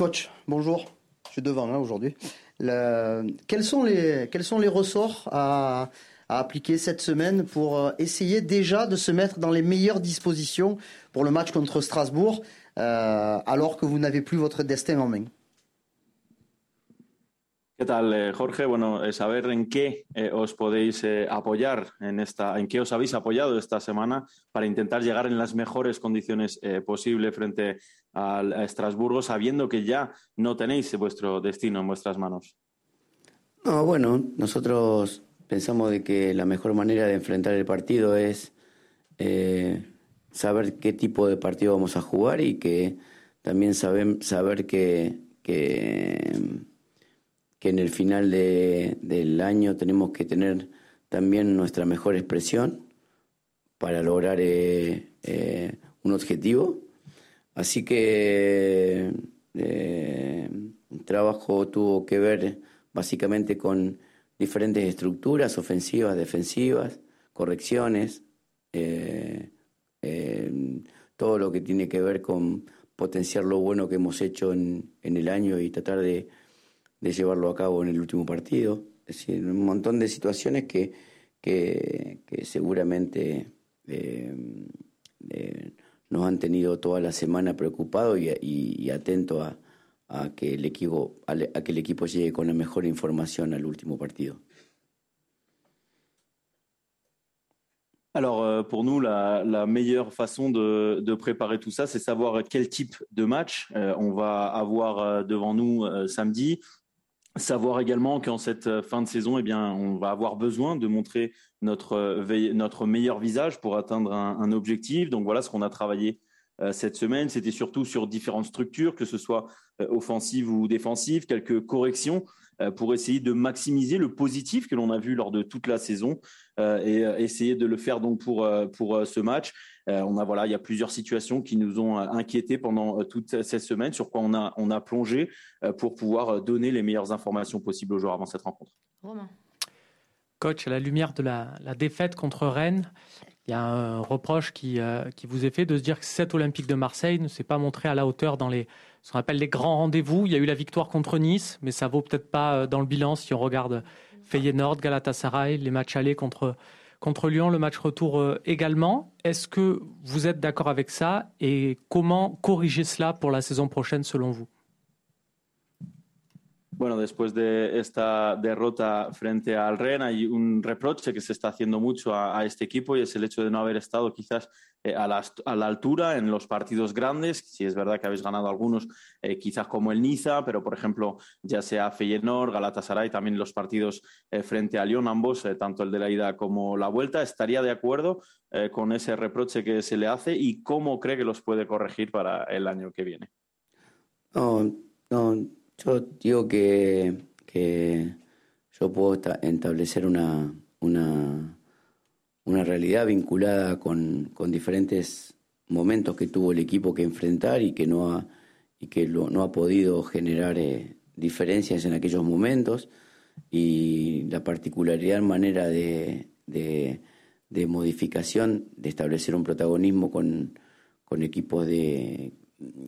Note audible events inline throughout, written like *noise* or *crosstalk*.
Coach, bonjour. Je suis devant là aujourd'hui. Quels, sont les, quels sont les ressorts à, appliquer cette semaine pour euh, essayer déjà de se mettre dans les meilleures dispositions pour le match contre Strasbourg, euh, alors que vous n'avez plus votre destin en main? ¿Qué tal, eh, Jorge? Bueno, eh, saber en qué eh, os podéis apoyar en esta, en qué os habéis apoyado esta semana para intentar llegar en las mejores condiciones posibles frente a, Estrasburgo, sabiendo que ya no tenéis vuestro destino en vuestras manos. No, bueno, nosotros pensamos de que la mejor manera de enfrentar el partido es saber qué tipo de partido vamos a jugar y que también saber que, que que en el final del año tenemos que tener también nuestra mejor expresión para lograr eh, eh, un objetivo. Así que eh, el trabajo tuvo que ver básicamente con diferentes estructuras ofensivas, defensivas, correcciones, todo lo que tiene que ver con potenciar lo bueno que hemos hecho en el año y tratar de de llevarlo a cabo en el último partido. Es decir, un montón de situaciones que, que, seguramente eh, eh, nos han tenido toda la semana preocupado y, y, atento a, a, que el equipo, a, que el equipo llegue con la mejor información al último partido. Alors euh, pour nous, la, la meilleure façon de, de, préparer tout ça, c'est savoir quel type de match euh, on va avoir euh, devant nous euh, samedi. Savoir également qu'en cette euh, fin de saison, eh on va avoir besoin de montrer notre, euh, notre meilleur visage pour atteindre un, objectif. Donc voilà ce qu'on a travaillé euh, cette semaine. C'était surtout sur différentes structures, que ce soit offensive ou défensive, quelques corrections pour essayer de maximiser le positif que l'on a vu lors de toute la saison et essayer de le faire donc pour ce match. Euh, on a voilà, il y a plusieurs situations qui nous ont euh, inquiétés pendant euh, toute cette semaine, sur quoi on a, on a plongé pour pouvoir donner les meilleures informations possibles aux joueurs avant cette rencontre. Romain. Coach, à la lumière de la, défaite contre Rennes, il y a un reproche qui, qui, vous est fait de se dire que cette Olympique de Marseille ne s'est pas montré à la hauteur dans les, ce qu'on appelle les grands rendez-vous. Il y a eu la victoire contre Nice, mais ça vaut peut-être pas dans le bilan si on regarde Feyenoord, Galatasaray, les matchs allés contre Contre Lyon, le match retour euh, également. Est-ce que vous êtes d'accord avec ça et comment corriger cela pour la saison prochaine selon vous? Bueno, después de esta derrota frente al Ren, hay un reproche que se está haciendo mucho a, este equipo y es el hecho de no haber estado quizás eh, a, la, altura en los partidos grandes. Si es verdad que habéis ganado algunos, eh, quizás como el Niza, pero por ejemplo, ya sea Feyenoord, Galatasaray, también los partidos eh, frente a Lyon, ambos, tanto el de la ida como la vuelta. ¿Estaría de acuerdo con ese reproche que se le hace y cómo cree que los puede corregir para el año que viene? No, no yo digo que, yo puedo establecer una, una, una realidad vinculada con, diferentes momentos que tuvo el equipo que enfrentar y que no ha, y que no ha podido generar eh, diferencias en aquellos momentos. Y la particularidad manera de, de, modificación, de establecer un protagonismo con, con, equipos, de,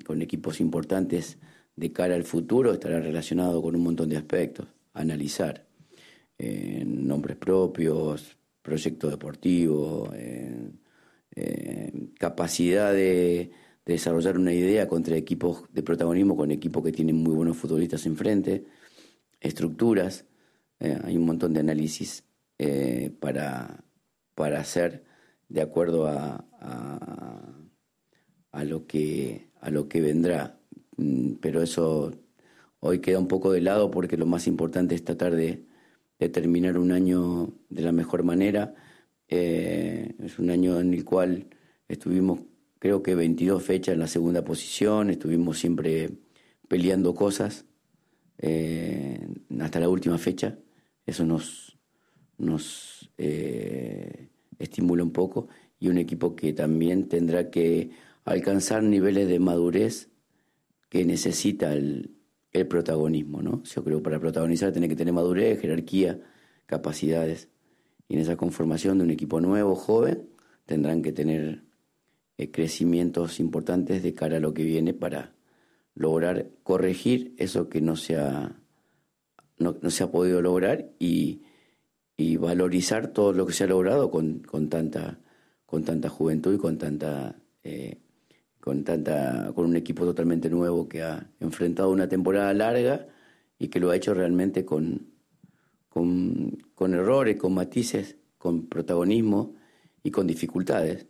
con equipos importantes de cara al futuro estará relacionado con un montón de aspectos, analizar eh, nombres propios, proyecto deportivo, eh, eh, capacidad de, desarrollar una idea contra equipos de protagonismo con equipos que tienen muy buenos futbolistas enfrente, estructuras, hay un montón de análisis para, para hacer de acuerdo a, a, lo que, a lo que vendrá. Mm, pero eso hoy queda un poco de lado porque lo más importante es tratar de, terminar un año de la mejor manera. Eh, es un año en el cual estuvimos, creo que 22 fechas en la segunda posición, estuvimos siempre peleando cosas eh, hasta la última fecha. Eso nos, nos eh, estimula un poco y un equipo que también tendrá que alcanzar niveles de madurez que necesita el, el protagonismo, ¿no? Yo creo que para protagonizar tiene que tener madurez, jerarquía, capacidades. Y en esa conformación de un equipo nuevo, joven, tendrán que tener eh, crecimientos importantes de cara a lo que viene para, lograr corregir eso que no se ha, no, se ha podido lograr y, valorizar todo lo que se ha logrado con, con, tanta, con tanta juventud y con tanta, eh, con tanta, con un equipo totalmente nuevo que ha enfrentado una temporada larga y que lo ha hecho realmente con, con, errores, con matices, con protagonismo y con dificultades.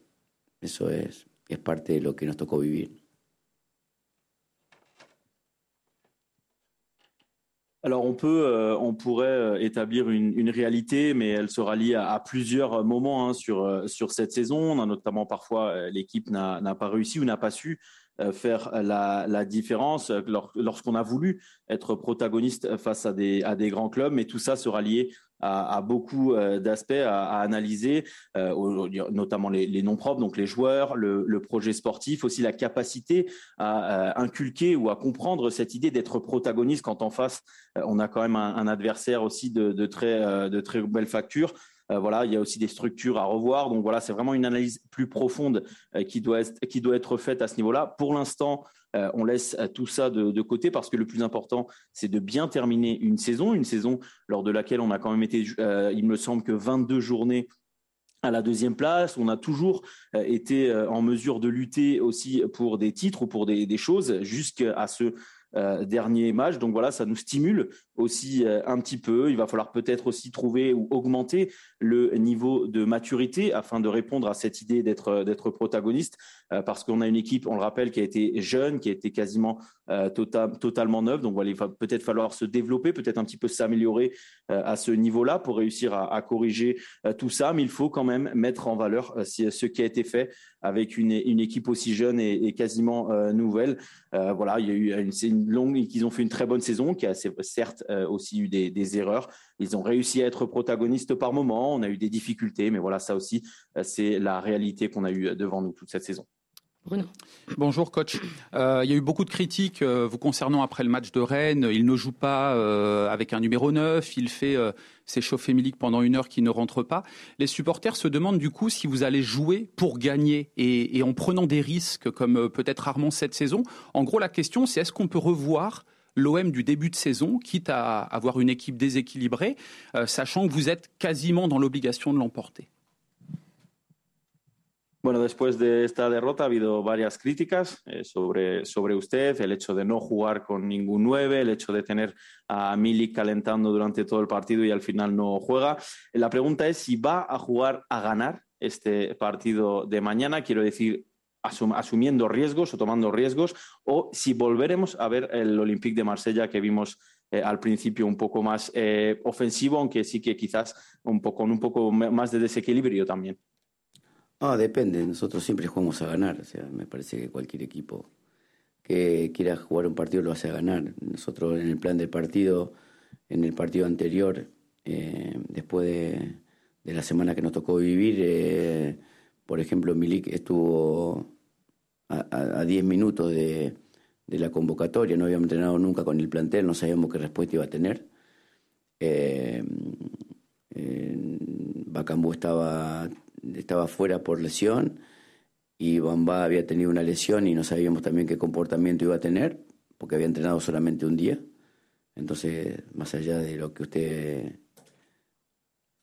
Eso es, es parte de lo que nos tocó vivir. Alors on peut, euh, on pourrait euh, établir une, réalité, mais elle sera liée à, plusieurs moments hein, sur euh, sur cette saison. Notamment parfois l'équipe n'a pas réussi ou n'a pas su faire la, la différence lorsqu'on a voulu être protagoniste face à des à des grands clubs, mais tout ça sera lié à, beaucoup euh, d'aspects à, analyser, euh, notamment les, noms propres, donc les joueurs, le, projet sportif, aussi la capacité à, euh, inculquer ou à comprendre cette idée d'être protagoniste quand en face on a quand même un, adversaire aussi de, très de très belle facture. voilà, il y a aussi des structures à revoir. Donc voilà, c'est vraiment une analyse plus profonde qui doit qui doit être faite à ce niveau-là. Pour l'instant, euh, on laisse euh, tout ça de, côté parce que le plus important, c'est de bien terminer une saison, une saison lors de laquelle on a quand même été, euh, il me semble que 22 journées à la deuxième place. On a toujours été en mesure de lutter aussi pour des titres ou pour des, choses jusqu'à ce dernier match. Donc voilà, ça nous stimule aussi euh, un petit peu. Il va falloir peut-être aussi trouver ou augmenter le niveau de maturité afin de répondre à cette idée d'être euh, d'être protagoniste, parce qu'on a une équipe, on le rappelle, qui a été jeune, qui a été quasiment tota-, totalement neuve. Donc voilà, il va peut-être falloir se développer, peut-être un petit peu s'améliorer à ce niveau-là pour réussir à, corriger tout ça. Mais il faut quand même mettre en valeur ce qui a été fait avec une, une équipe aussi jeune et, quasiment nouvelle. voilà, il y a eu une, une longue qu'ils ont fait une très bonne saison, qui a certes euh, aussi eu des, erreurs. Ils ont réussi à être protagonistes par moment. On a eu des difficultés, mais voilà, ça aussi, euh, c'est la réalité qu'on a eu devant nous toute cette saison. Bruno. Bonjour coach. Euh, il y a eu beaucoup de critiques vous concernant après le match de Rennes. Il ne joue pas avec un numéro 9. Il fait s'échauffer Milik pendant une heure qui ne rentre pas. Les supporters se demandent du coup si vous allez jouer pour gagner et, en prenant des risques comme euh, peut-être rarement cette saison. En gros, la question c'est est-ce qu'on peut revoir l'OM du début de saison, quitte à avoir une équipe déséquilibrée, euh, sachant que vous êtes quasiment dans l'obligation de l'emporter Bueno, después de esta derrota ha habido varias críticas eh, sobre, sobre usted, el hecho de no jugar con ningún 9, el hecho de tener a Milik calentando durante todo el partido y al final no juega. La pregunta es si va a jugar a ganar este partido de mañana, quiero decir, asumiendo riesgos o tomando riesgos, o si volveremos a ver el Olympique de Marsella que vimos eh, al principio un poco más eh, ofensivo, aunque sí que quizás un poco, un poco más de desequilibrio también. Ah, depende. Nosotros siempre jugamos a ganar. O sea, me parece que cualquier equipo que quiera jugar un partido lo hace a ganar. Nosotros en el plan del partido, en el partido anterior, eh, después de, la semana que nos tocó vivir, eh, por ejemplo, Milik estuvo a 10 minutos de, la convocatoria, no habíamos entrenado nunca con el plantel, no sabíamos qué respuesta iba a tener. Eh, Bacambú estaba estaba fuera por lesión y Bamba había tenido una lesión y no sabíamos también qué comportamiento iba a tener, porque había entrenado solamente un día. Entonces, más allá de lo que usted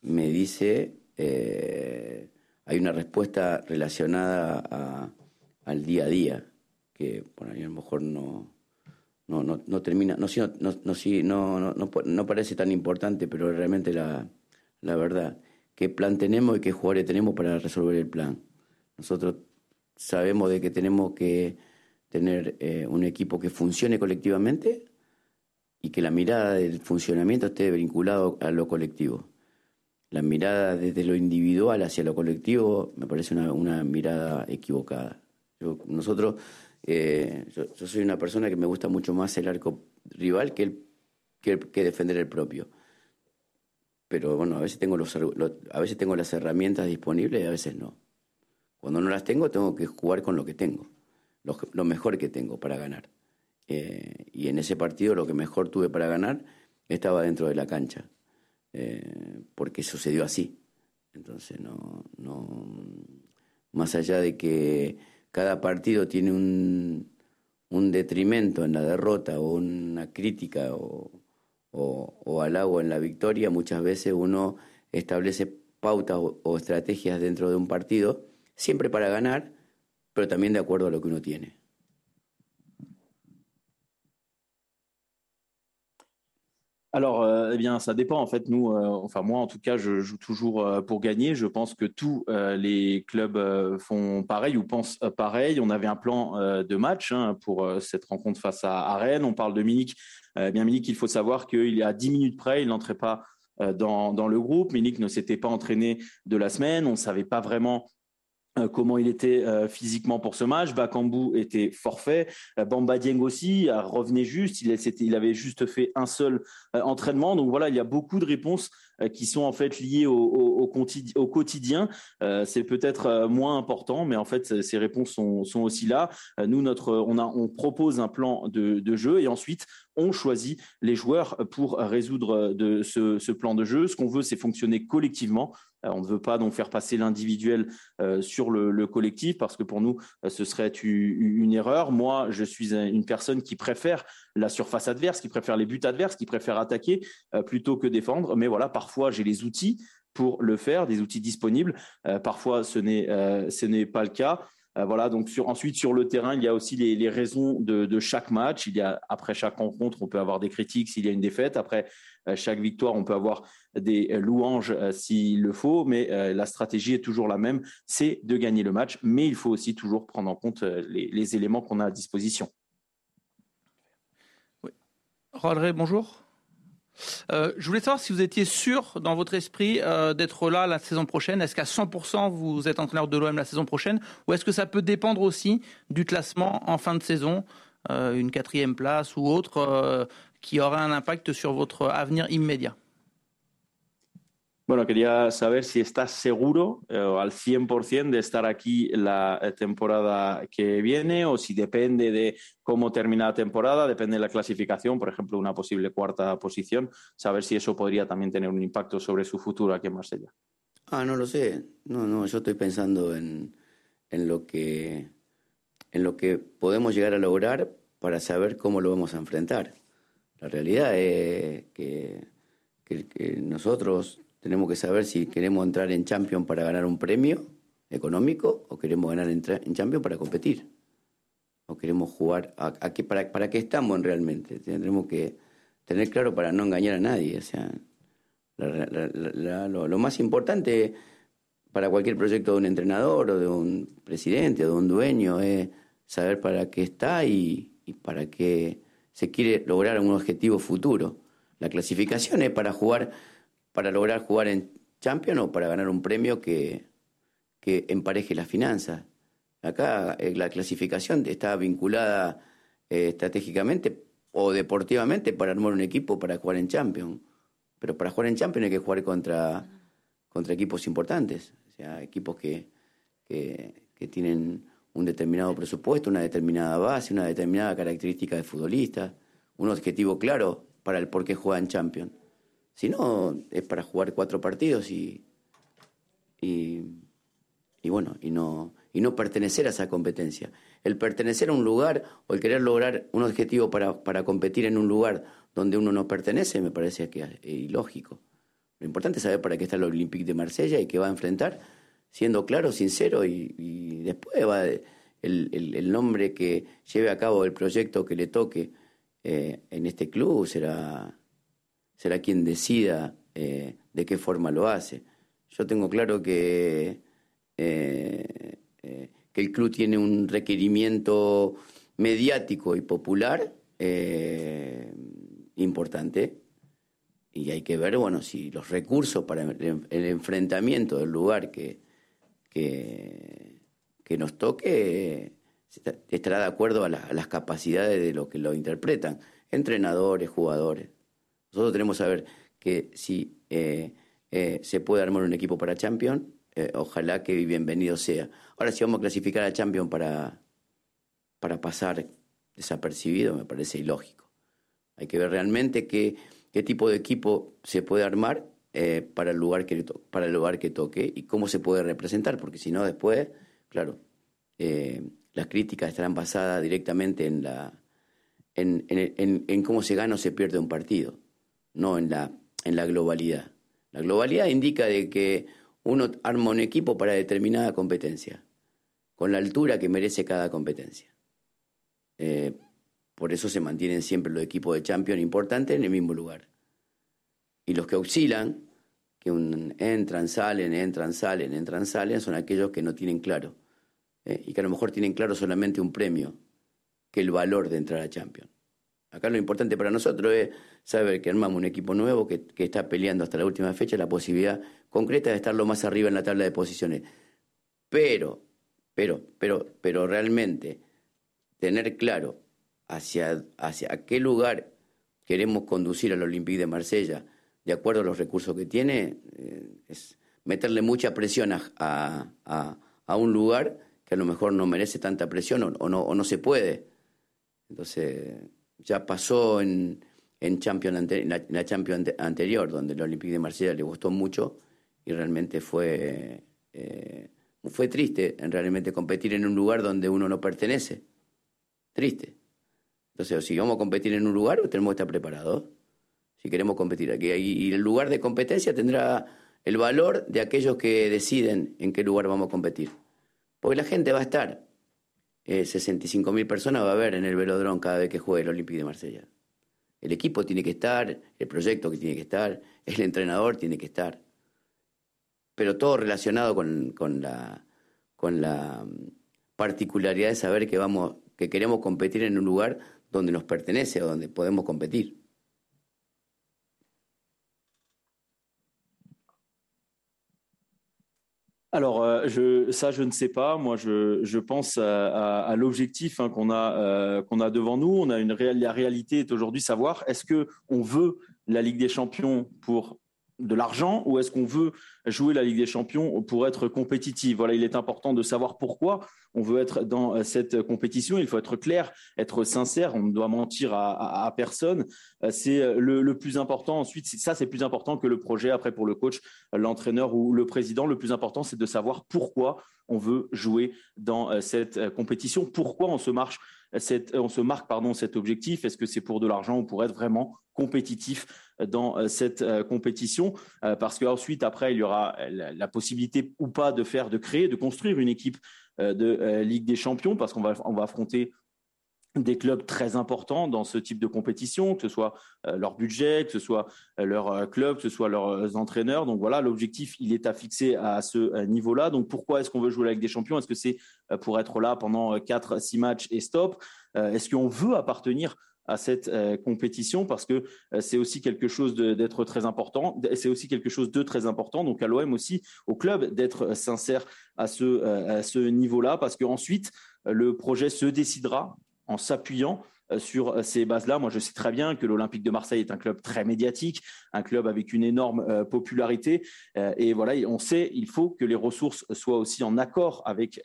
me dice, eh, hay una respuesta relacionada al día a día, que por ahí a lo mejor no, no, no, termina, no, no, no, no, no, parece tan importante, pero realmente la, la verdad qué plan tenemos y qué jugadores tenemos para resolver el plan. Nosotros sabemos de que tenemos que tener eh, un equipo que funcione colectivamente y que la mirada del funcionamiento esté vinculado a lo colectivo. La mirada desde lo individual hacia lo colectivo me parece una, mirada equivocada. Nosotros, eh, yo, soy una persona que me gusta mucho más el arco rival que, el, que defender el propio pero bueno, a veces tengo, los, a veces tengo las herramientas disponibles y a veces no. Cuando no las tengo, tengo que jugar con lo que tengo, lo, mejor que tengo para ganar. Eh, y en ese partido lo que mejor tuve para ganar estaba dentro de la cancha, eh, porque sucedió así. Entonces, no, no, más allá de que cada partido tiene un, un detrimento en la derrota o una crítica o, o, o halago en la victoria, muchas veces uno establece pautas o, estrategias dentro de un partido, siempre para ganar, pero también de acuerdo a lo que uno tiene. Alors, euh, eh bien, ça dépend. En fait, nous, euh, enfin moi, en tout cas, je joue toujours euh, pour gagner. Je pense que tous les clubs font pareil ou pensent pareil. On avait un plan de match hein, pour cette rencontre face à, Rennes. On parle de Milik. Eh bien, Milik, il faut savoir qu'il y a 10 minutes près, il n'entrait pas dans, le groupe. Milik ne s'était pas entraîné de la semaine. On ne savait pas vraiment comment il était euh, physiquement pour ce match. Bakambu était forfait. Euh, Bamba Dieng aussi revenait juste. Il, avait juste fait un seul entraînement. Donc voilà, il y a beaucoup de réponses qui sont en fait liées au, quotidien. c'est peut-être moins important, mais en fait, ces réponses sont, aussi là. Nous, notre, on, propose un plan de, jeu et ensuite, on choisit les joueurs pour résoudre ce plan de jeu. Ce qu'on veut, c'est fonctionner collectivement. Euh, on ne veut pas donc faire passer l'individuel euh, sur le, collectif parce que pour nous, euh, ce serait une erreur. Moi, je suis une personne qui préfère la surface adverse, qui préfère les buts adverses, qui préfère attaquer plutôt que défendre. Mais voilà, parfois, j'ai les outils pour le faire, des outils disponibles. parfois, ce n'est pas le cas. Voilà, donc ensuite sur le terrain, il y a aussi les, raisons de, chaque match. Il y a après chaque rencontre, on peut avoir des critiques s'il y a une défaite. Après euh, chaque victoire, on peut avoir des euh, louanges euh, s'il le faut, mais la stratégie est toujours la même, c'est de gagner le match, mais il faut aussi toujours prendre en compte les, éléments qu'on a à disposition. Oui. bonjour. Je voulais savoir si vous étiez sûr dans votre esprit d'être là la saison prochaine. Est-ce qu'à 100% vous êtes entraîneur de l'OM la saison prochaine? Ou est-ce que ça peut dépendre aussi du classement en fin de saison, une quatrième place ou autre qui aura un impact sur votre avenir inmediato. Bueno, quería saber si estás seguro eh, al 100% de estar aquí la eh, temporada que viene o si depende de cómo termina la temporada, depende de la clasificación, por ejemplo, una posible cuarta posición, saber si eso podría también tener un impacto sobre su futuro aquí en Marsella. Ah, no lo sé. No, no, yo estoy pensando en, en lo que en lo que podemos llegar a lograr para saber cómo lo vamos a enfrentar. La realidad es que, nosotros tenemos que saber si queremos entrar en Champions para ganar un premio económico o queremos ganar en, Champions para competir. O queremos jugar. A, para, ¿Para qué estamos realmente? Tendremos que tener claro para no engañar a nadie. O sea, lo, más importante para cualquier proyecto de un entrenador o de un presidente o de un dueño es saber para qué está y para qué se quiere lograr un objetivo futuro. La clasificación es para jugar, para lograr jugar en Champions o para ganar un premio que, que empareje las finanzas. Acá eh, la clasificación está vinculada eh, estratégicamente o deportivamente para armar un equipo para jugar en Champions. Pero para jugar en Champions hay que jugar contra, contra equipos importantes, o sea, equipos que, que, que tienen un determinado presupuesto, una determinada base, una determinada característica de futbolista, un objetivo claro para el por qué juega en Champions. Si no, es para jugar cuatro partidos y, y, bueno, y no, y no pertenecer a esa competencia. El pertenecer a un lugar o el querer lograr un objetivo para, para competir en un lugar donde uno no pertenece me parece que es ilógico. Lo importante es saber para qué está el Olympique de Marsella y qué va a enfrentar siendo claro, sincero y, después va el, el, nombre que lleve a cabo el proyecto que le toque eh, en este club será, será quien decida eh, de qué forma lo hace. Yo tengo claro que, eh, que el club tiene un requerimiento mediático y popular importante y hay que ver, bueno, si los recursos para el enfrentamiento del lugar que, que, nos toque estará de acuerdo a, las capacidades de los que lo interpretan, entrenadores, jugadores. Nosotros tenemos que saber que si eh, eh, se puede armar un equipo para Champions, eh, ojalá que bienvenido sea. Ahora, si vamos a clasificar a Champions para, para pasar desapercibido, me parece ilógico. Hay que ver realmente qué, qué tipo de equipo se puede armar eh, para, el lugar que, para el lugar que toque y cómo se puede representar, porque si no después, claro, las críticas estarán basadas directamente en, la, en, en, en, cómo se gana o se pierde un partido, no en la, en la globalidad. La globalidad indica de que uno arma un equipo para determinada competencia, con la altura que merece cada competencia. Eh, por eso se mantienen siempre los equipos de Champions importantes en el mismo lugar. Y los que oscilan, que entran, salen, entran, salen, entran, salen, son aquellos que no tienen claro. Eh, y que a lo mejor tienen claro solamente un premio, que el valor de entrar a Champions. Acá lo importante para nosotros es saber que armamos un equipo nuevo que, está peleando hasta la última fecha la posibilidad concreta de estar lo más arriba en la tabla de posiciones. Pero, pero, pero, pero realmente tener claro hacia, hacia qué lugar queremos conducir al Olympique de Marsella, de acuerdo a los recursos que tiene, eh, es meterle mucha presión a, a, a, un lugar que a lo mejor no merece tanta presión o, no, o no se puede. Entonces, ya pasó en, en, Champions la, Champions anterior, donde el Olympique de Marsella le gustó mucho y realmente fue, eh, fue triste en realmente competir en un lugar donde uno no pertenece. Triste. Entonces, si vamos a competir en un lugar, tenemos que estar preparados. Si queremos competir aquí. Y el lugar de competencia tendrá el valor de aquellos que deciden en qué lugar vamos a competir. Porque la gente va a estar. Eh, 65.000 personas va a haber en el velodrón cada vez que juegue el Olympique de Marsella. El equipo tiene que estar, el proyecto que tiene que estar, el entrenador tiene que estar. Pero todo relacionado con, con la, con la mm, particularidad de saber que, vamos, que queremos competir en un lugar donde nos pertenece o donde podemos competir. Alors, euh, je, ça, je ne sais pas. Moi, je, pense à, à, l'objectif hein, qu'on a, euh, qu'on a devant nous. On a une réelle, la réalité est aujourd'hui savoir est-ce que on veut la Ligue des Champions pour de l'argent ou est-ce qu'on veut jouer la Ligue des Champions pour être compétitif? Voilà, il est important de savoir pourquoi on veut être dans euh, cette compétition. Il faut être clair, être sincère. On ne doit mentir à, personne. Euh, c'est euh, le, le, plus important. Ensuite, ça, c'est plus important que le projet. Après, pour le coach, l'entraîneur ou le président, le plus important, c'est de savoir pourquoi on veut jouer dans cette compétition, pourquoi on se marche cette, on se marque pardon cet objectif? Est-ce que c'est pour de l'argent ou pour être vraiment compétitif dans euh, cette euh, compétition euh, parce qu'ensuite après il y aura la, possibilité ou pas de faire de créer de construire une équipe de Ligue des Champions parce qu'on va on va affronter des clubs très importants dans ce type de compétition, que ce soit leur budget, que ce soit leur club, que ce soit leurs entraîneurs. Donc voilà, l'objectif, il est à fixer à ce niveau-là. Donc pourquoi est-ce qu'on veut jouer la Ligue des Champions? Est-ce que c'est pour être là pendant 4 six matchs et stop? Est-ce qu'on veut appartenir à cette euh, compétition parce que euh, c'est aussi quelque chose d'être très important. C'est aussi quelque chose de très important. Donc à l'OM aussi, au club, d'être sincère à ce, niveau-là parce qu'ensuite, le projet se décidera en s'appuyant euh, sur euh, ces bases-là. Moi, je sais très bien que l'Olympique de Marseille est un club très médiatique, un club avec une énorme euh, popularité. et voilà, on sait, il faut que les ressources soient aussi en accord avec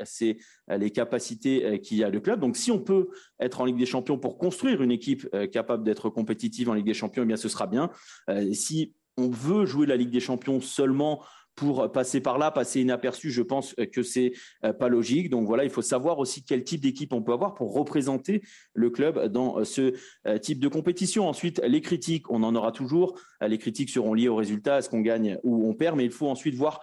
les capacités qu'il y a le club. Donc, si on peut être en Ligue des Champions pour construire une équipe capable d'être compétitive en Ligue des Champions, eh bien, ce sera bien. si on veut jouer la Ligue des Champions seulement pour passer par là, passer inaperçu, je pense que c'est euh, pas logique. Donc voilà, il faut savoir aussi quel type d'équipe on peut avoir pour représenter le club dans euh, ce euh, type de compétition. Ensuite, les critiques, on en aura toujours. Les critiques seront liées au résultat, est-ce qu'on gagne ou on perd, mais il faut ensuite voir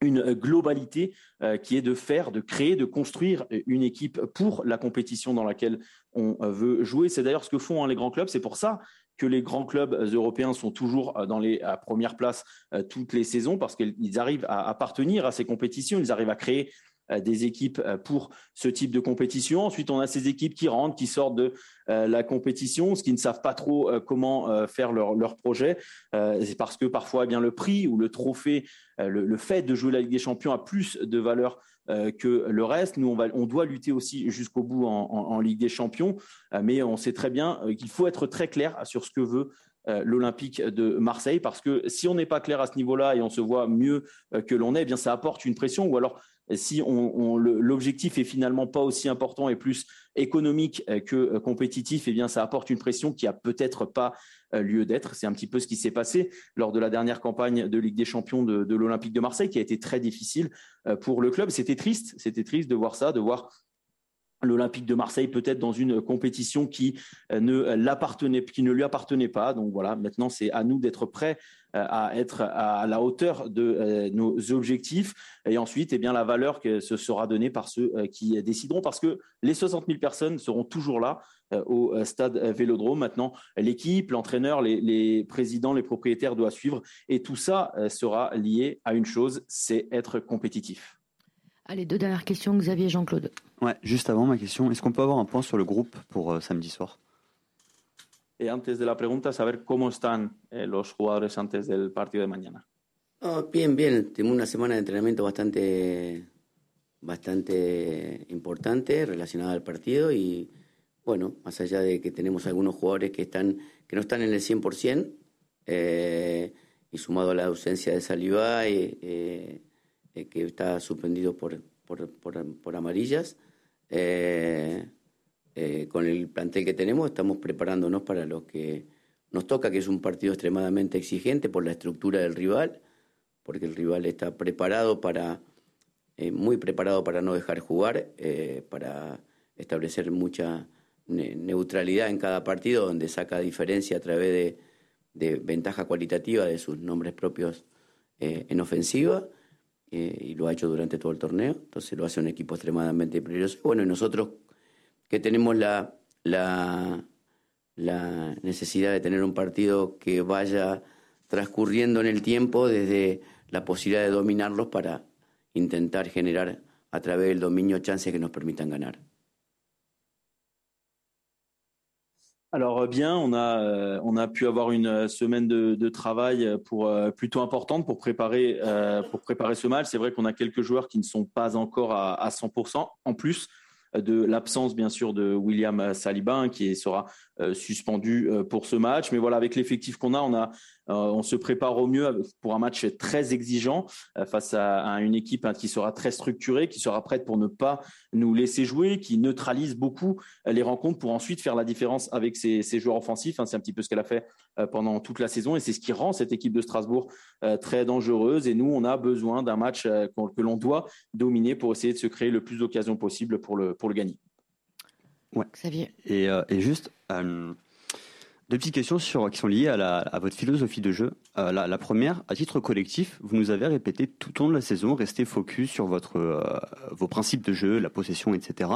une globalité qui est de faire, de créer, de construire une équipe pour la compétition dans laquelle on veut jouer. C'est d'ailleurs ce que font hein, les grands clubs. C'est pour ça que les grands clubs euh, européens sont toujours euh, dans les premières places euh, toutes les saisons parce qu'ils arrivent à appartenir à ces compétitions, ils arrivent à créer des équipes pour ce type de compétition. Ensuite, on a ces équipes qui rentrent, qui sortent de la compétition, ce qui ne savent pas trop comment faire leur, projet. C'est parce que parfois, eh bien le prix ou le trophée, le, le, fait de jouer la Ligue des Champions a plus de valeur que le reste. Nous, on, va, on doit lutter aussi jusqu'au bout en, Ligue des Champions, euh, mais on sait très bien euh, qu'il faut être très clair sur ce que veut l'Olympique de Marseille, parce que si on n'est pas clair à ce niveau-là et on se voit mieux que l'on est, eh bien ça apporte une pression, ou alors si l'objectif est finalement pas aussi important et plus économique que compétitif, eh bien ça apporte une pression qui a peut-être pas lieu d'être. C'est un petit peu ce qui s'est passé lors de la dernière campagne de Ligue des Champions de, de l'Olympique de Marseille, qui a été très difficile pour le club. C'était triste, c'était triste de voir ça, de voir l'Olympique de Marseille peut-être dans une compétition qui euh, qui ne lui appartenait pas. Donc voilà, maintenant c'est à nous d'être prêts euh, à être à la hauteur de euh, nos objectifs. Et ensuite, eh bien la valeur que ce sera donnée par ceux qui décideront, parce que les 60 000 personnes seront toujours là au stade Vélodrome. Maintenant, l'équipe, l'entraîneur, les, les, présidents, les propriétaires doivent suivre, et tout ça sera lié à une chose, c'est être compétitif. Allez, deux dernières questions, Xavier Jean-Claude. Ouais, juste avant ma question, est-ce qu'on peut avoir un point sur le groupe pour euh, samedi soir Et antes de la pregunta, saber cómo están eh, los jugadores antes del partido de mañana. Oh, bien, bien. Tenemos una semana de entrenamiento bastante, bastante importante relacionada al partido y bueno, más allá de que tenemos algunos jugadores que están que no están en el 100% eh, y sumado a la ausencia de Salivá y eh, eh, que está suspendido por, por, por, amarillas. Eh, eh, con el plantel que tenemos estamos preparándonos para lo que nos toca, que es un partido extremadamente exigente por la estructura del rival, porque el rival está preparado para, muy preparado para no dejar jugar, para establecer mucha neutralidad en cada partido, donde saca diferencia a través de ventaja cualitativa de sus nombres propios en ofensiva eh, y lo ha hecho durante todo el torneo, entonces lo hace un equipo extremadamente peligroso. Bueno, y nosotros que tenemos la, la, la necesidad de tener un partido que vaya transcurriendo en el tiempo desde la posibilidad de dominarlos para intentar generar a través del dominio chances que nos permitan ganar. Alors bien, on a euh, on a pu avoir une euh, semaine de, travail pour euh, plutôt importante pour préparer pour préparer ce match. C'est vrai qu'on a quelques joueurs qui ne sont pas encore à, à 100%. En plus de l'absence bien sûr de William Saliba hein, qui sera suspendu pour ce match. Mais voilà, avec l'effectif qu'on a, on a euh, on se prépare au mieux pour un match très exigeant euh, face à, une équipe hein, qui sera très structurée, qui sera prête pour ne pas nous laisser jouer, qui neutralise beaucoup euh, les rencontres pour ensuite faire la différence avec ses, joueurs offensifs. Hein. C'est un petit peu ce qu'elle a fait pendant toute la saison et c'est ce qui rend cette équipe de Strasbourg très dangereuse. Et nous, on a besoin d'un match que l'on doit dominer pour essayer de se créer le plus d'occasions possible pour le, pour le gagner. Ouais. Xavier. Et, et juste, deux petites questions sur, qui sont liées à, votre philosophie de jeu. Euh, la, première, à titre collectif, vous nous avez répété tout au long de la saison, rester focus sur votre, euh, vos principes de jeu, la possession, etc.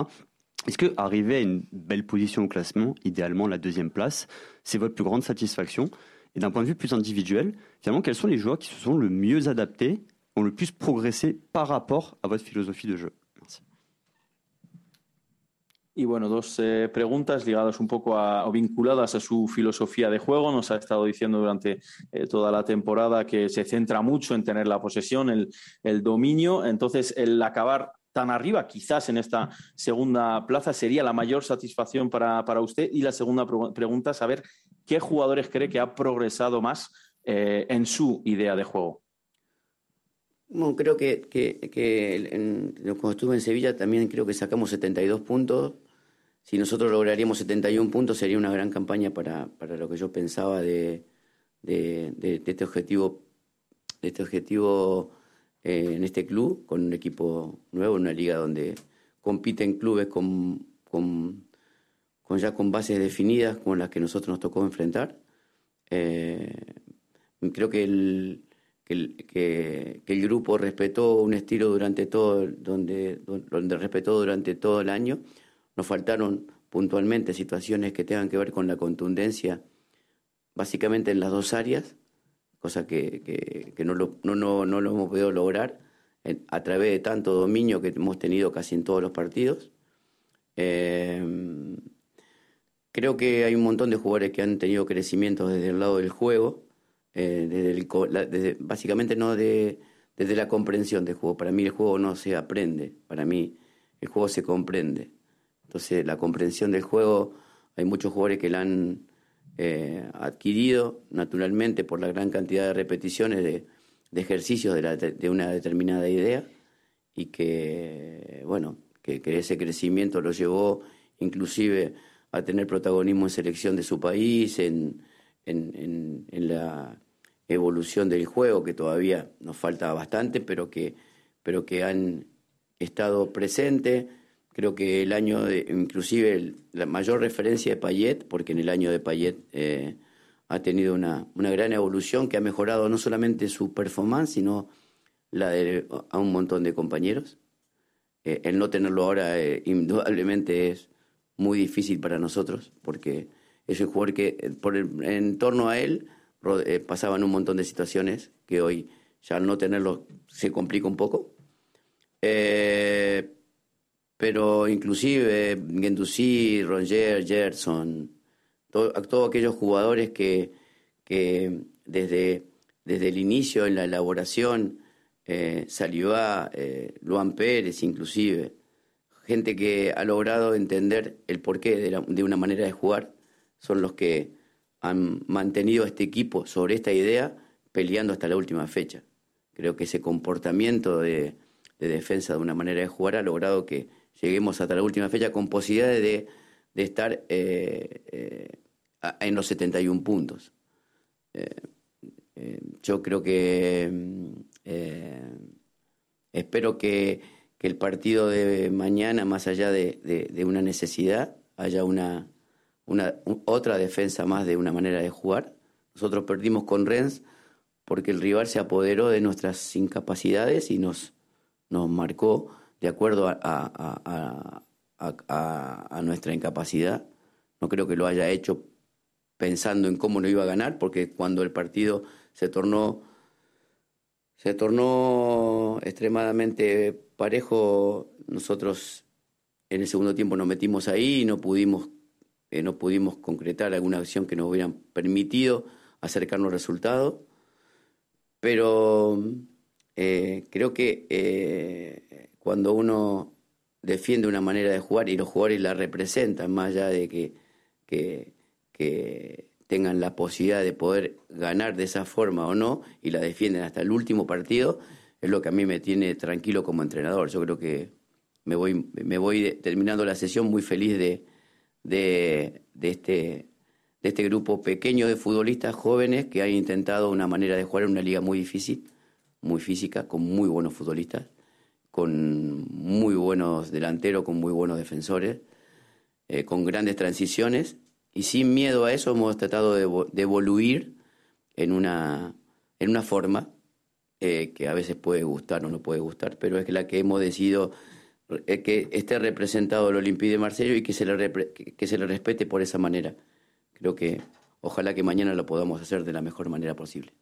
Est-ce que arriver à une belle position au classement, idéalement la deuxième place, c'est votre plus grande satisfaction? Et d'un point de vue plus individuel, finalement, quels sont les joueurs qui se sont le mieux adaptés, ont le plus progressé par rapport à votre philosophie de jeu? Y bueno, dos eh, preguntas ligadas un poco a, o vinculadas a su filosofía de juego. Nos ha estado diciendo durante eh, toda la temporada que se centra mucho en tener la posesión, el, dominio. Entonces, el acabar tan arriba, quizás en esta segunda plaza, sería la mayor satisfacción para, para usted. Y la segunda pregunta, saber qué jugadores cree que ha progresado más eh, en su idea de juego. Bueno, creo que, que, que cuando estuve en Sevilla también creo que sacamos 72 puntos si nosotros lograríamos 71 puntos sería una gran campaña para, para lo que yo pensaba de, de, este objetivo, de este objetivo eh, en este club, con un equipo nuevo, una liga donde compiten clubes con, con, ya con bases definidas como las que nosotros nos tocó enfrentar. Eh, creo que el, que el, que, el, grupo respetó un estilo durante todo, donde, donde respetó durante todo el año nos faltaron puntualmente situaciones que tengan que ver con la contundencia, básicamente en las dos áreas, cosa que, no, lo, no, no, lo hemos podido lograr a través de tanto dominio que hemos tenido casi en todos los partidos. Eh, creo que hay un montón de jugadores que han tenido crecimiento desde el lado del juego, eh, desde, básicamente no de, desde la comprensión del juego. Para mí el juego no se aprende, para mí el juego se comprende. Entonces, la comprensión del juego, hay muchos jugadores que la han eh, adquirido naturalmente por la gran cantidad de repeticiones de, ejercicios de, una determinada idea y que, bueno, que, ese crecimiento lo llevó inclusive a tener protagonismo en selección de su país, en, en, la evolución del juego, que todavía nos falta bastante, pero que, pero que han estado presentes Creo que el año, de, inclusive la mayor referencia de Payet, porque en el año de Payet eh, ha tenido una, una, gran evolución que ha mejorado no solamente su performance, sino la de a un montón de compañeros. Eh, el no tenerlo ahora eh, indudablemente es muy difícil para nosotros, porque es un jugador que eh, por en torno a él eh, pasaban un montón de situaciones que hoy ya al no tenerlo se complica un poco. Eh, pero inclusive Gendouzi, Roger, Gerson, todos aquellos jugadores que, que desde, desde el inicio en la elaboración eh, salió a eh, Luan Pérez inclusive, gente que ha logrado entender el porqué de, una manera de jugar, son los que han mantenido este equipo sobre esta idea peleando hasta la última fecha. Creo que ese comportamiento de, de defensa de una manera de jugar ha logrado que lleguemos hasta la última fecha con posibilidades de, de estar eh, eh, en los 71 puntos. Eh, eh, yo creo que eh, espero que, que, el partido de mañana, más allá de, de, una necesidad, haya una, una, otra defensa más de una manera de jugar. Nosotros perdimos con Rennes porque el rival se apoderó de nuestras incapacidades y nos, nos marcó de acuerdo a, nuestra incapacidad. No creo que lo haya hecho pensando en cómo no iba a ganar, porque cuando el partido se tornó, se tornó extremadamente parejo, nosotros en el segundo tiempo nos metimos ahí y no pudimos, eh, no pudimos concretar alguna acción que nos hubieran permitido acercarnos resultados. Pero eh, creo que eh, cuando uno defiende una manera de jugar y los jugadores la representan, más allá de que, que, tengan la posibilidad de poder ganar de esa forma o no, y la defienden hasta el último partido, es lo que a mí me tiene tranquilo como entrenador. Yo creo que me voy, me voy terminando la sesión muy feliz de, de, de este de este grupo pequeño de futbolistas jóvenes que han intentado una manera de jugar en una liga muy difícil, muy física, con muy buenos futbolistas, con muy buenos delanteros, con muy buenos defensores, eh, con grandes transiciones y sin miedo a eso hemos tratado de, evoluir en una, en una forma eh, que a veces puede gustar o no puede gustar, pero es la que hemos decidido eh, que esté representado el Olympique de Marsella y que se, le que se le respete por esa manera. Creo que ojalá que mañana lo podamos hacer de la mejor manera posible.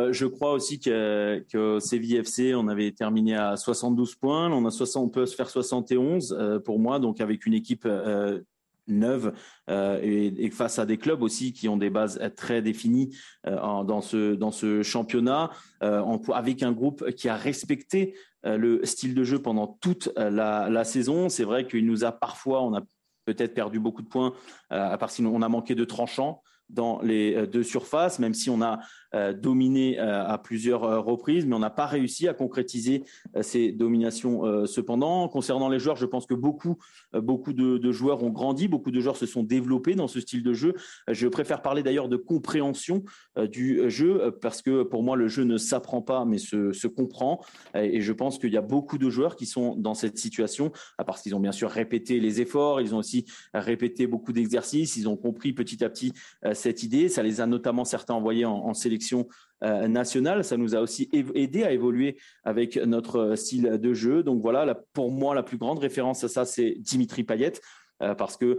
Euh, je crois aussi que, que Séville FC, on avait terminé à 72 points. On, a 60, on peut se faire 71 euh, pour moi, donc avec une équipe euh, neuve et, face à des clubs aussi qui ont des bases très définies dans, ce, dans ce championnat, avec un groupe qui a respecté le style de jeu pendant toute la, la saison. C'est vrai qu'il nous a parfois, on a peut-être perdu beaucoup de points à part si on a manqué de tranchants dans les deux surfaces, même si on a dominé euh, à plusieurs euh, reprises, mais on n'a pas réussi à concrétiser ces dominations cependant. Concernant les joueurs, je pense que beaucoup, beaucoup de, joueurs ont grandi, beaucoup de joueurs se sont développés dans ce style de jeu. Je préfère parler d'ailleurs de compréhension du jeu, parce que pour moi, le jeu ne s'apprend pas, mais se, comprend. Et je pense qu'il y a beaucoup de joueurs qui sont dans cette situation, parce qu'ils ont bien sûr répété les efforts, ils ont aussi répété beaucoup d'exercices, ils ont compris petit à petit cette idée. Ça les a notamment certains envoyés en, en sélection sélection euh, nationale. Ça nous a aussi aidé à évoluer avec notre style de jeu. Donc voilà, pour moi, la plus grande référence à ça, c'est Dimitri Payet, euh, parce que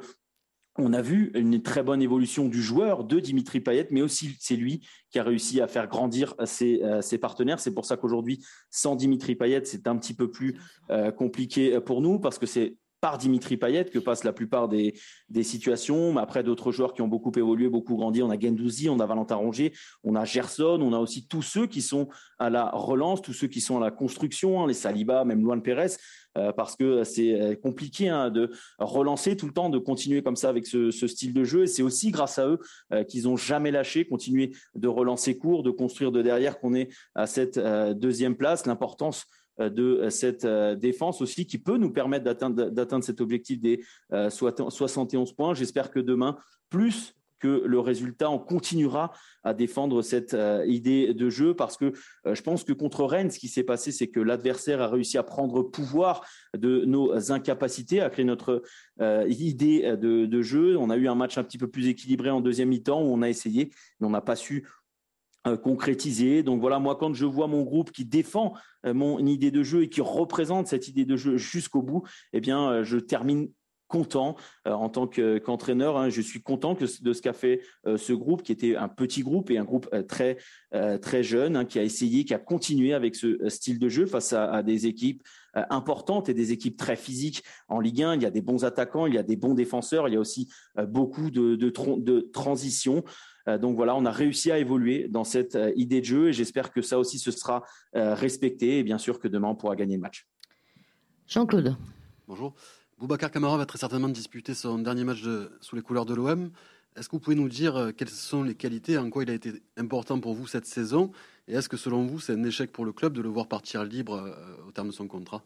on a vu une très bonne évolution du joueur de Dimitri Payet, mais aussi c'est lui qui a réussi à faire grandir ses, euh, partenaires. C'est pour ça qu'aujourd'hui, sans Dimitri Payet, c'est un petit peu plus euh, compliqué pour nous parce que c'est par Dimitri Payet que passent la plupart des, des situations. Mais après, d'autres joueurs qui ont beaucoup évolué, beaucoup grandi. On a Gendouzi, on a Valentin Rongier, on a Gerson, on a aussi tous ceux qui sont à la relance, tous ceux qui sont à la construction, hein, les Saliba, même Luan Pérez, euh, parce que c'est compliqué hein, de relancer tout le temps, de continuer comme ça avec ce, style de jeu. Et c'est aussi grâce à eux euh, qu'ils ont jamais lâché, continuer de relancer court, de construire de derrière qu'on est à cette euh, deuxième place. L'importance de cette défense aussi qui peut nous permettre d'atteindre, cet objectif des 71 points. J'espère que demain, plus que le résultat, on continuera à défendre cette euh, idée de jeu parce que euh, je pense que contre Rennes, ce qui s'est passé, c'est que l'adversaire a réussi à prendre pouvoir de nos incapacités, à créer notre euh, idée de, de, jeu. On a eu un match un petit peu plus équilibré en deuxième mi-temps où on a essayé, mais on n'a pas su concrétiser. Donc voilà, moi, quand je vois mon groupe qui défend mon idée de jeu et qui représente cette idée de jeu jusqu'au bout, eh bien, je termine content euh, en tant qu'entraîneur. Hein, je suis content de ce qu'a fait euh, ce groupe, qui était un petit groupe et un groupe euh, très très jeune, hein, qui a essayé, qui a continué avec ce style de jeu face à, des équipes importantes et des équipes très physiques en Ligue 1. Il y a des bons attaquants, il y a des bons défenseurs, il y a aussi beaucoup de, de, de transition. Donc voilà, on a réussi à évoluer dans cette idée de jeu et j'espère que ça aussi se sera respecté et bien sûr que demain on pourra gagner le match. Jean-Claude. Bonjour. Boubacar Camara va très certainement disputer son dernier match sous les couleurs de l'OM. Est-ce que vous pouvez nous dire euh, quelles sont les qualités, en quoi il a été important pour vous cette saison? Et est-ce que selon vous, c'est un échec pour le club de le voir partir libre euh, au terme de son contrat?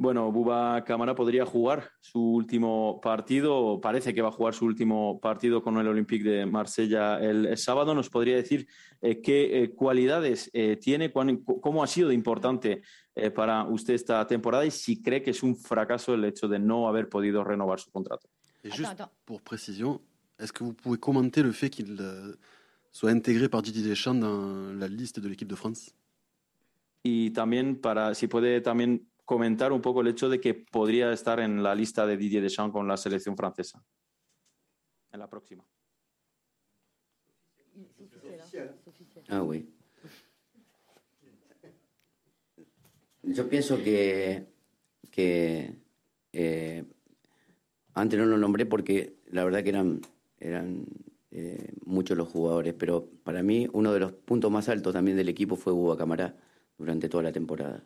Bueno, Buba Camara podría jugar su último partido, parece que va a jugar su último partido con el Olympique de Marsella el, sábado. ¿Nos podría decir eh, qué eh, cualidades eh, tiene, cómo ha sido importante para usted esta temporada y si cree que es un fracaso el hecho de no haber podido renovar su contrato? Et juste pour précision, est-ce que vous pouvez commenter le fait qu'il euh, soit intégré par Didier Deschamps dans la liste de l'équipe de France Y también para, si puede también comentar un poco el hecho de que podría estar en la lista de Didier Deschamps con la selección francesa en la próxima. Ah, oui. Yo pienso que, que eh, antes no lo nombré porque la verdad que eran, eran eh, muchos los jugadores, pero para mí uno de los puntos más altos también del equipo fue Hugo Camará durante toda la temporada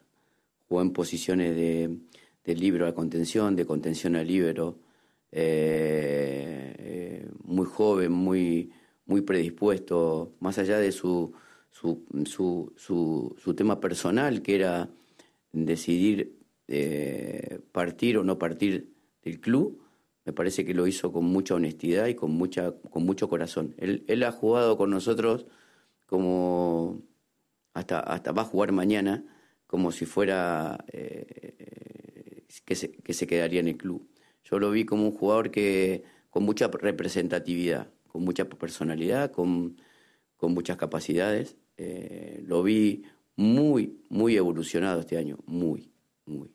jugó en posiciones de, libro a contención, de contención al libro, eh, eh, muy joven, muy, muy predispuesto, más allá de su, su, tema personal, que era decidir eh, partir o no partir del club, me parece que lo hizo con mucha honestidad y con, mucha, con mucho corazón. Él, él ha jugado con nosotros como hasta, hasta va a jugar mañana como si fuera eh, que, se, que, se, quedaría en el club. Yo lo vi como un jugador que con mucha representatividad, con mucha personalidad, con, con muchas capacidades. Eh, lo vi muy, muy evolucionado este año, muy, muy.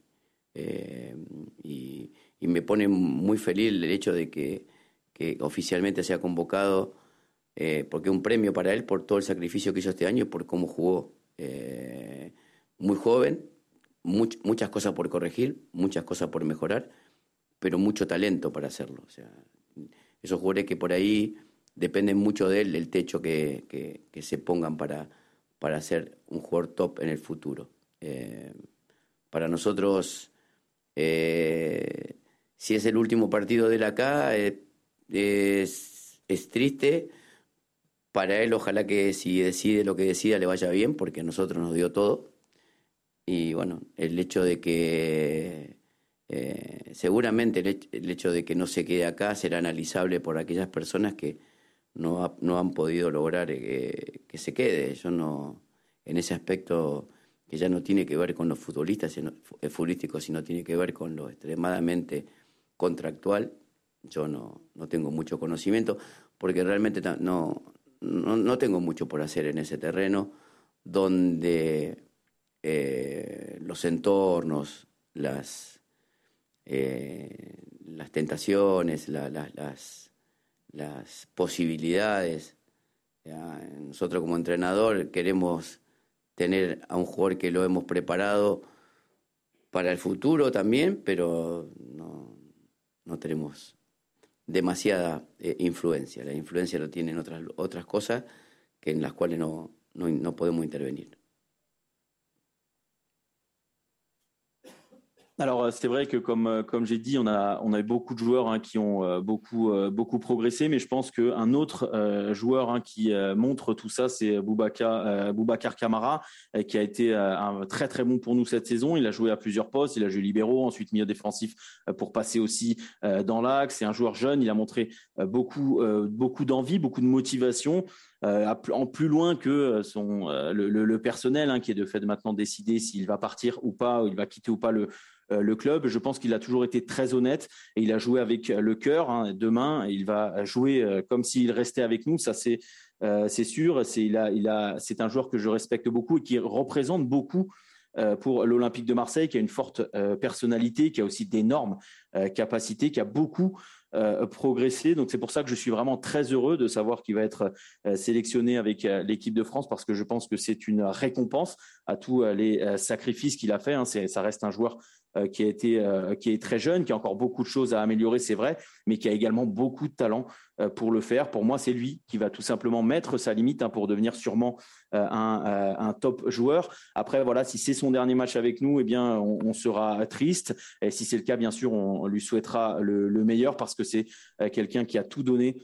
Eh, y, me pone muy feliz el hecho de que, que oficialmente sea convocado, porque un premio para él por todo el sacrificio que hizo este año y por cómo jugó muy joven, muchas cosas por corregir, muchas cosas por mejorar, pero mucho talento para hacerlo. O sea, esos jugadores que por ahí dependen mucho de él, del techo que, se pongan para, para ser un jugador top en el futuro. Eh, para nosotros, eh, si es el último partido de él acá, eh, es, es, triste. Para él, ojalá que si decide lo que decida le vaya bien, porque a nosotros nos dio todo. Y bueno, el hecho de que eh, seguramente el, hecho de que no se quede acá será analizable por aquellas personas que no, no han podido lograr eh, que se quede. Yo no, en ese aspecto que ya no tiene que ver con los futbolistas sino, eh, futbolísticos, sino tiene que ver con lo extremadamente contractual, yo no, no tengo mucho conocimiento, porque realmente no, no, no tengo mucho por hacer en ese terreno, donde eh, los entornos, las, eh, las tentaciones, las, las posibilidades. Nosotros como entrenador queremos tener a un jugador que lo hemos preparado para el futuro también, pero no, no tenemos demasiada eh, influencia. La influencia lo tienen otras, otras cosas que en las cuales no, no, no podemos intervenir. Alors euh, c'est vrai que comme euh, comme j'ai dit, on a on a eu beaucoup de joueurs hein, qui ont euh, beaucoup beaucoup progressé, mais je pense qu'un autre joueur hein, qui montre tout ça, c'est Boubacar Boubacar Camara, qui a été un très très bon pour nous cette saison. Il a joué à plusieurs postes, il a joué libéraux, ensuite milieu défensif pour passer aussi dans l'axe. C'est un joueur jeune, il a montré beaucoup beaucoup d'envie, beaucoup de motivation. En plus loin que son le, le, personnel hein, qui est de fait maintenant décider s'il va partir ou pas, ou il va quitter ou pas le euh, club. Je pense qu'il a toujours été très honnête et il a joué avec le cœur. Hein. Demain, il va jouer euh, comme s'il restait avec nous. Ça, c'est euh, c'est sûr. C'est il a, il a, c'est un joueur que je respecte beaucoup et qui représente beaucoup pour l'Olympique de Marseille, qui a une forte personnalité, qui a aussi d'énormes capacités, qui a beaucoup progressé. Donc c'est pour ça que je suis vraiment très heureux de savoir qu'il va être sélectionné avec l'équipe de France parce que je pense que c'est une récompense à tous les sacrifices qu'il a fait. Hein. Ça reste un joueur euh, qui a été euh, qui est très jeune, qui a encore beaucoup de choses à améliorer, c'est vrai, mais qui a également beaucoup de talent euh, pour le faire. Pour moi, c'est lui qui va tout simplement mettre sa limite hein, pour devenir sûrement un, top joueur. Après, voilà, si c'est son dernier match avec nous, eh bien, on, sera triste. Et si c'est le cas, bien sûr, on, lui souhaitera le, le meilleur parce que c'est quelqu'un qui a tout donné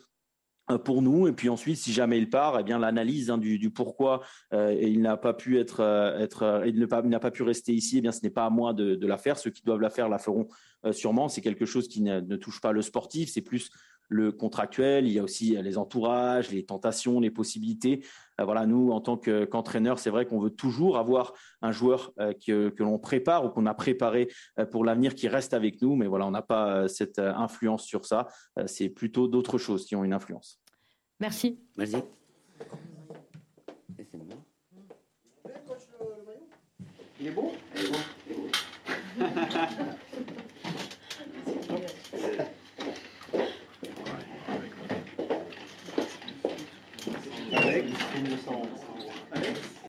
pour nous. Et puis ensuite, si jamais il part, eh bien l'analyse hein, du, pourquoi euh, il n'a pas pu être, euh, être il n'a pas pu rester ici, eh bien ce n'est pas à moi de, de, la faire. Ceux qui doivent la faire la feront sûrement. C'est quelque chose qui ne, ne touche pas le sportif, c'est plus le contractuel. Il y a aussi les entourages, les tentations, les possibilités. voilà, nous en tant qu'entraîneur, c'est vrai qu'on veut toujours avoir un joueur que, que l'on prépare ou qu'on a préparé pour l'avenir qui reste avec nous. Mais voilà, on n'a pas cette influence sur ça. c'est plutôt d'autres choses qui ont une influence. Merci. Merci. Il est bon Il est bon. *laughs* Just sommes. Alex